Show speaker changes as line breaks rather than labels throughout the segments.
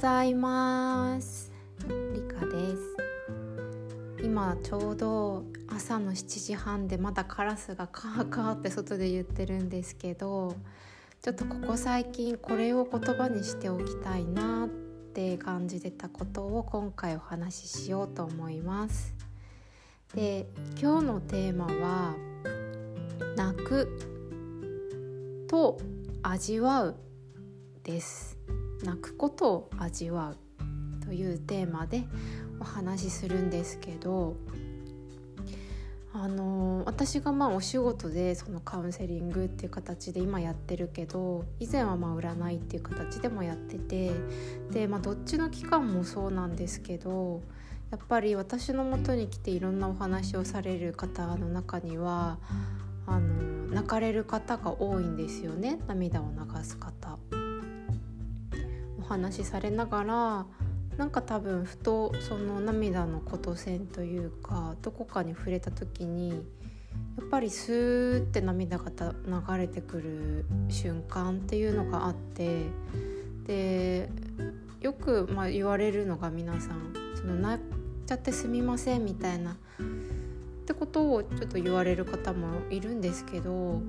ざいます。リカです。今ちょうど朝の7時半でまだカラスがカーカーって外で言ってるんですけどちょっとここ最近これを言葉にしておきたいなって感じてたことを今回お話ししようと思います。で今日のテーマは泣くと味わうです。泣くことを味わうというテーマでお話しするんですけどあの私がまあお仕事でそのカウンセリングっていう形で今やってるけど以前はまあ占いっていう形でもやっててで、まあ、どっちの期間もそうなんですけどやっぱり私のもとに来ていろんなお話をされる方の中にはあの泣かれる方が多いんですよね涙を流す方。話しされながらなんか多分ふとその涙のこと線というかどこかに触れた時にやっぱりスーって涙が流れてくる瞬間っていうのがあってでよくまあ言われるのが皆さんその泣っちゃってすみませんみたいなってことをちょっと言われる方もいるんですけど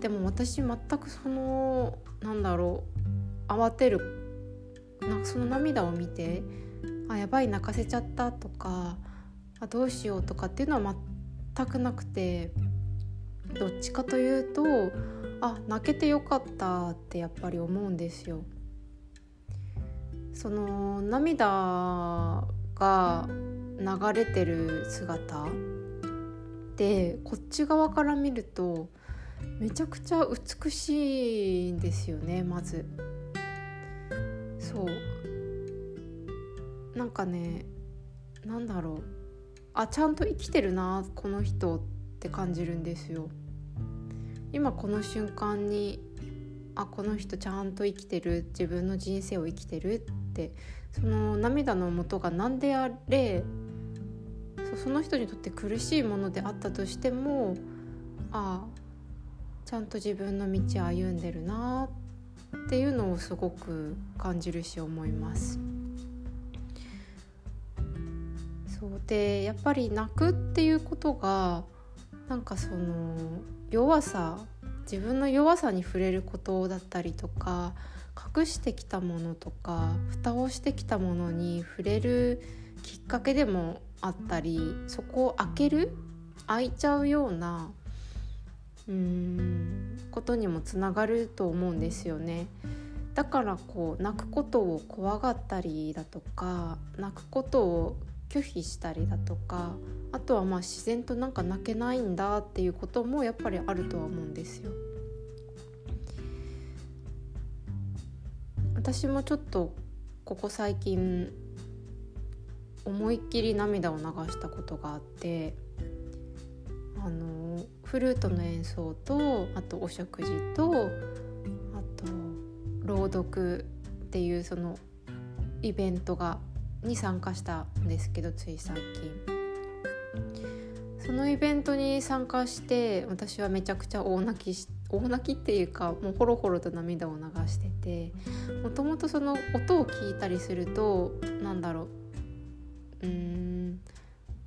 でも私全くそのなんだろう慌てるなんかその涙を見てあやばい泣かせちゃったとかあどうしようとかっていうのは全くなくてどっちかというとあ泣けてよかったってやっぱり思うんですよ。その涙が流れてる姿でこっち側から見るとめちゃくちゃ美しいんですよねまず。そう。なんかねなんだろう。あちゃんと生きてるなこの人って感じるんですよ。今この瞬間にあこの人ちゃんと生きてる自分の人生を生きてるってその涙の元が何であれその人にとって苦しいものであったとしてもああちゃんと自分の道歩んでるなっていうのをすごく感じるし思います。そうでやっぱり泣くっていうことがなんかその弱さ自分の弱さに触れることだったりとか隠してきたものとか蓋をしてきたものに触れるきっかけでもあったりそこを開ける開いちゃうようなうんことにもつながると思うんですよね。だからこう泣くことを怖がったりだとか泣くことを拒否したりだとかあとはまあ自然となんか泣けないんだっていうこともやっぱりあるとは思うんですよ。私もちょっとここ最近思いっきり涙を流したことがあってあのフルートの演奏とあとお食事とあと朗読っていうそのイベントがに参加したんですけどつい最近。そのイベントに参加して私はめちゃくちゃ大泣きし大泣きっていうかもうほろほろと涙を流しててもともとその音を聞いたりするとなんだろううん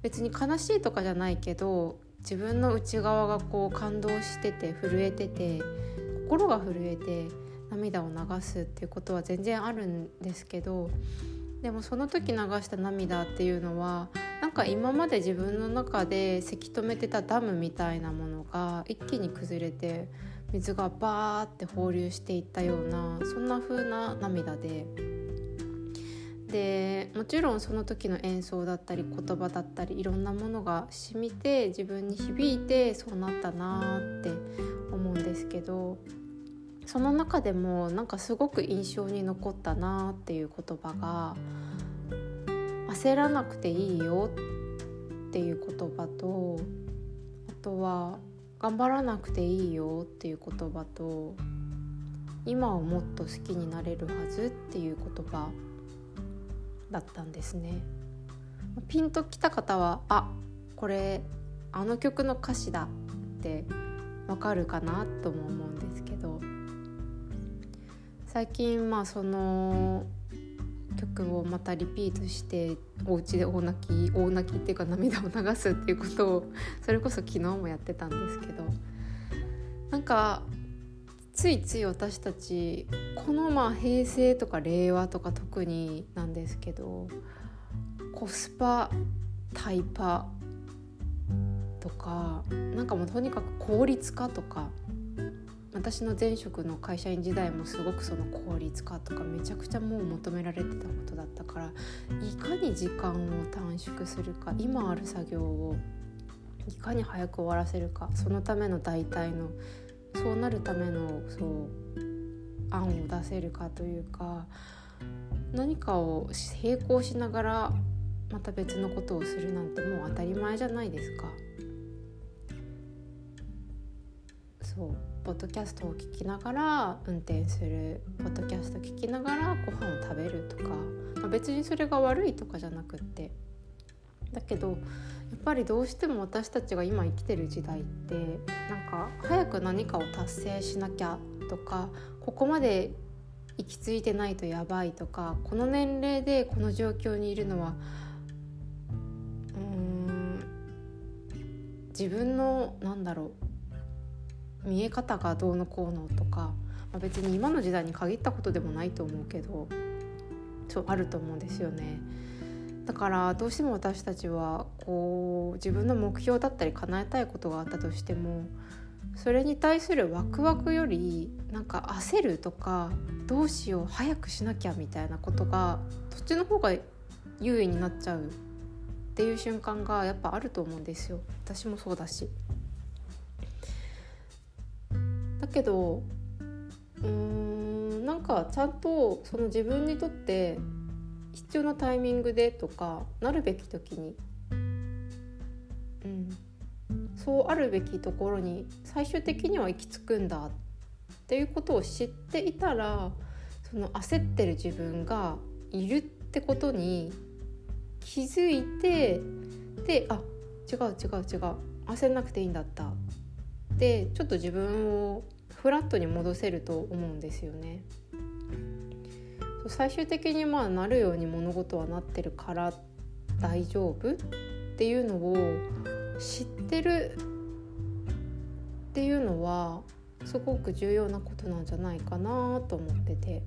別に悲しいとかじゃないけど自分の内側がこう感動してて震えてて心が震えて涙を流すっていうことは全然あるんですけどでもその時流した涙っていうのはなんか今まで自分の中でせき止めてたダムみたいなものが一気に崩れて水がバーって放流していったようなそんな風な涙で。でもちろんその時の演奏だったり言葉だったりいろんなものが染みて自分に響いてそうなったなって思うんですけどその中でもなんかすごく印象に残ったなっていう言葉が「焦らなくていいよ」っていう言葉とあとは「頑張らなくていいよ」っていう言葉と「今をもっと好きになれるはず」っていう言葉だったんですね。ピンときた方はあこれあの曲の歌詞だってわかるかなとも思うんですけど最近まあその曲をまたリピートしてお家で大泣き大泣きっていうか涙を流すっていうことをそれこそ昨日もやってたんですけどなんかついつい私たちこのまあ平成とか令和とか特になんですけどコスパタイパとかなんかもうとにかく効率化とか私の前職の会社員時代もすごくその効率化とかめちゃくちゃもう求められてたことだったからいかに時間を短縮するか今ある作業をいかに早く終わらせるかそのための代替のそうなるためのそう案を出せるかというか何かを並行しながらまた別のことをするなんてもう当たり前じゃないですか。そうポッドキャストを聞きながら運転する。ポッドキャスト聞きながらご飯を食べるとか、まあ、別にそれが悪いとかじゃなくって。だけどやっぱりどうしても私たちが今生きてる時代ってなんか早く何かを達成しなきゃとかここまで行き着いてないとやばいとかこの年齢でこの状況にいるのはうーん自分のなんだろう見え方がどうのこうのとか、まあ、別に今の時代に限ったことでもないと思うけどそうあると思うんですよね。だからどうしても私たちはこう自分の目標だったり叶えたいことがあったとしてもそれに対するワクワクよりなんか焦るとかどうしよう早くしなきゃみたいなことがそっちの方が優位になっちゃうっていう瞬間がやっぱあると思うんですよ私もそうだし。だけどうーんなんかちゃんとその自分にとって必要なタイミングでとかなるべき時に、うん、そうあるべきところに最終的には行き着くんだっていうことを知っていたらその焦ってる自分がいるってことに気づいてであ違う違う違う焦んなくていいんだった。でちょっと自分をフラットに戻せると思うんですよね。最終的にまあなるように物事はなってるから大丈夫っていうのを知ってるっていうのはすごく重要なことなんじゃないかなと思ってて。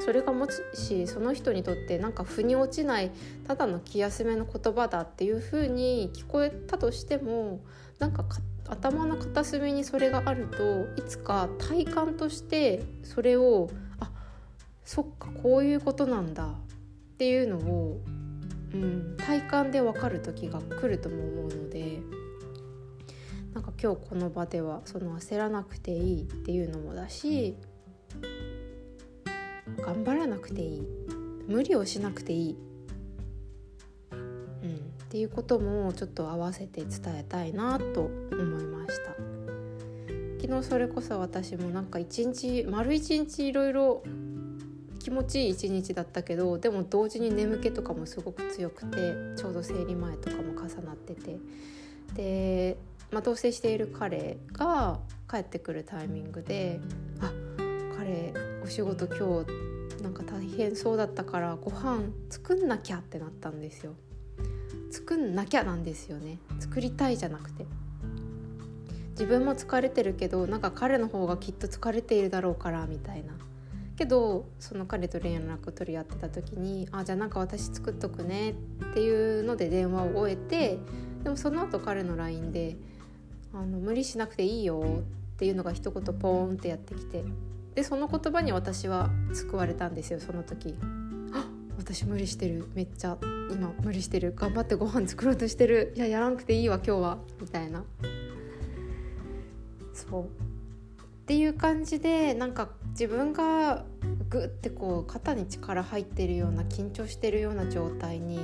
それがもしその人にとってなんか腑に落ちないただの気休めの言葉だっていう風に聞こえたとしてもなんか頭の片隅にそれがあるといつか体感としてそれをそっかこういうことなんだ。っていうのを、うん、体感で分かる時が来るとも思うのでなんか今日この場ではその焦らなくていいっていうのもだし頑張らなくていい。無理をしなくていい。うんっていうこともちょっと合わせて伝えたいなと思いました。昨日それこそ私もなんか一日丸一日いろいろ気持ちいい一日だったけどでも同時に眠気とかもすごく強くてちょうど生理前とかも重なってて。で、まあ、同棲している彼が帰ってくるタイミングで「あ彼お仕事今日なんか大変そうだったからご飯作んなきゃ」ってなったんですよ。作んなきゃなんですよね。作りたいじゃなくて。自分も疲れてるけどなんか彼の方がきっと疲れているだろうからみたいな。けどその彼と連絡取り合ってた時に「あじゃあなんか私作っとくね」っていうので電話を終えてでもその後彼の LINE であの「無理しなくていいよ」っていうのが一言ポーンってやってきてでその言葉に私は救われたんですよその時。私無理してるめっちゃ今無理してる頑張ってご飯作ろうとしてるいややらなくていいわ今日は。みたいな。そう。っていう感じでなんか自分がグッてこう肩に力入ってるような緊張してるような状態に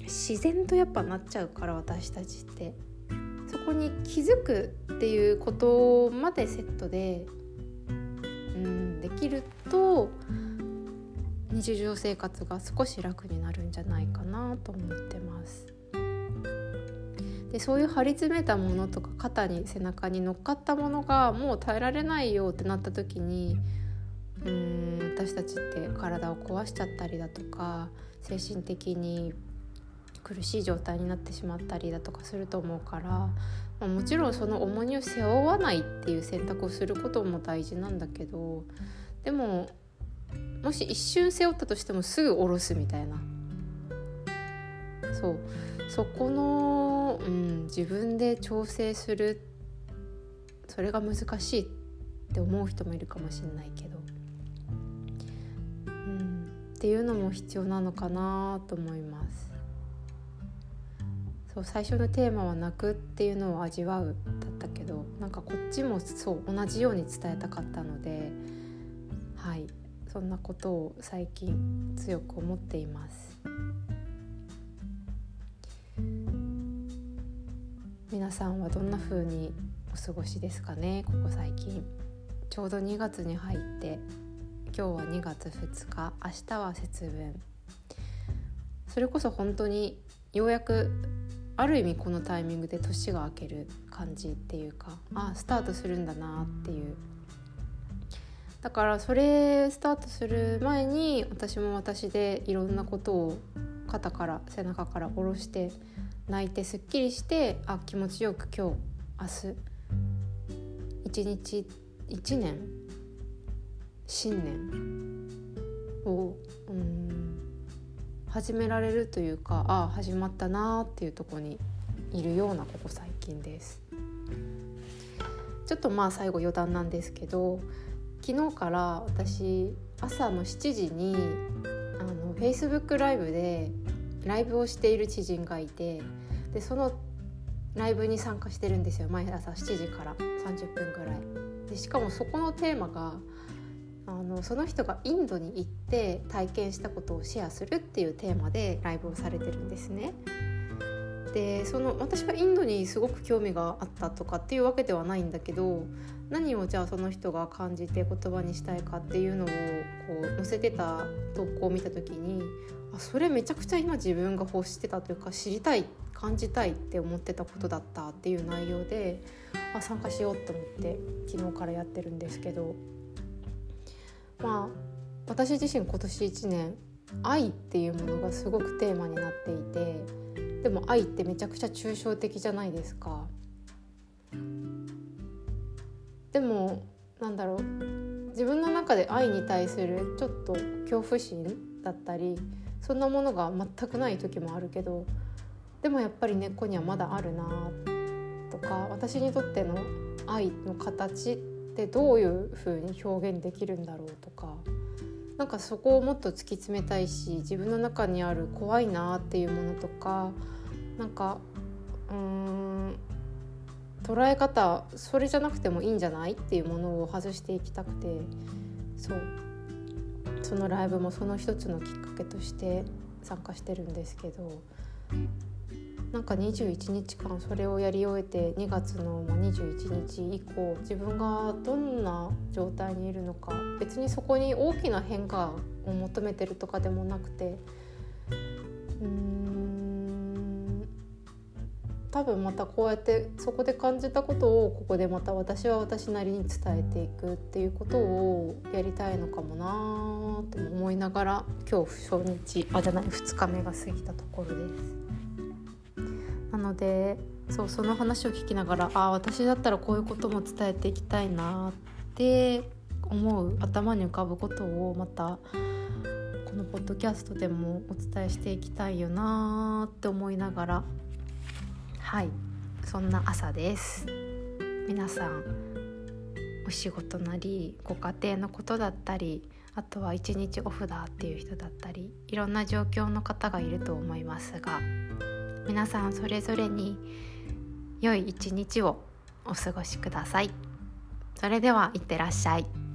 自然とやっぱなっちゃうから私たちってそこに気づくっていうことまでセットでうんできると日常生活が少し楽になるんじゃないかなと思ってます。でそういう張り詰めたものとか肩に背中に乗っかったものがもう耐えられないよってなった時にうん私たちって体を壊しちゃったりだとか精神的に苦しい状態になってしまったりだとかすると思うから、まあ、もちろんその重荷を背負わないっていう選択をすることも大事なんだけどでももし一瞬背負ったとしてもすぐ下ろすみたいなそうそこの、うん、自分で調整するそれが難しいって思う人もいるかもしれないけど、うん、っていうのも必要なのかなと思います。そう最初のテーマは「泣く」っていうのを味わうだったけどなんかこっちもそう同じように伝えたかったのではいそんなことを最近強く思っています。皆さんはどんな風にお過ごしですかね？ここ最近。ちょうど2月に入って今日は2月2日。明日は節分。それこそ本当にようやくある意味このタイミングで年が明ける感じっていうかあスタートするんだなっていう。だからそれスタートする前に私も私でいろんなことを肩から背中から下ろして泣いてすっきりしてあ気持ちよく今日明日一日一年新年をうん始められるというかあ始まったなーっていうとこにいるようなここ最近です。ちょっとまあ最後余談なんですけど昨日から私朝の7時にあの Facebook ライブでライブをしている知人がいてでそのライブに参加してるんですよ毎朝7時から30分ぐらい。でしかもそこのテーマがあのその人がインドに行って体験したことをシェアするっていうテーマでライブをされてるんですね。でその私はインドにすごく興味があったとかっていうわけではないんだけど何をじゃあその人が感じて言葉にしたいかっていうのをこう載せてた投稿を見た時にあそれめちゃくちゃ今自分が欲してたというか知りたい感じたいって思ってたことだったっていう内容であ参加しようと思って昨日からやってるんですけど。まあ私自身今年1年愛っていうものがすごくテーマになっていてでも愛ってめちゃくちゃ抽象的じゃないですか。でもなんだろう自分の中で愛に対するちょっと恐怖心だったりそんなものが全くない時もあるけどでもやっぱり根っこにはまだあるなとか私にとっての愛の形ってどういう風に表現できるんだろうとかなんかそこをもっと突き詰めたいし自分の中にある怖いなっていうものとかなんかうーん捉え方それじゃなくてもいいんじゃないっていうものを外していきたくてそう。そのライブもその一つのきっかけとして参加してるんですけどなんか21日間それをやり終えて2月の21日以降自分がどんな状態にいるのか別にそこに大きな変化を求めてるとかでもなくてうん多分またこうやってそこで感じたことをここでまた私は私なりに伝えていくっていうことをやりたいのかもなと思いながら今日初日あじゃない2日目が過ぎたところです。なのでそうその話を聞きながらあ私だったらこういうことも伝えていきたいなって思う頭に浮かぶことをまたこのポッドキャストでもお伝えしていきたいよなって思いながらはいそんな朝です。皆さんお仕事なりご家庭のことだったりあとは一日オフだっていう人だったりいろんな状況の方がいると思いますが皆さんそれぞれに良い一日をお過ごしくださいそれではいってらっしゃい。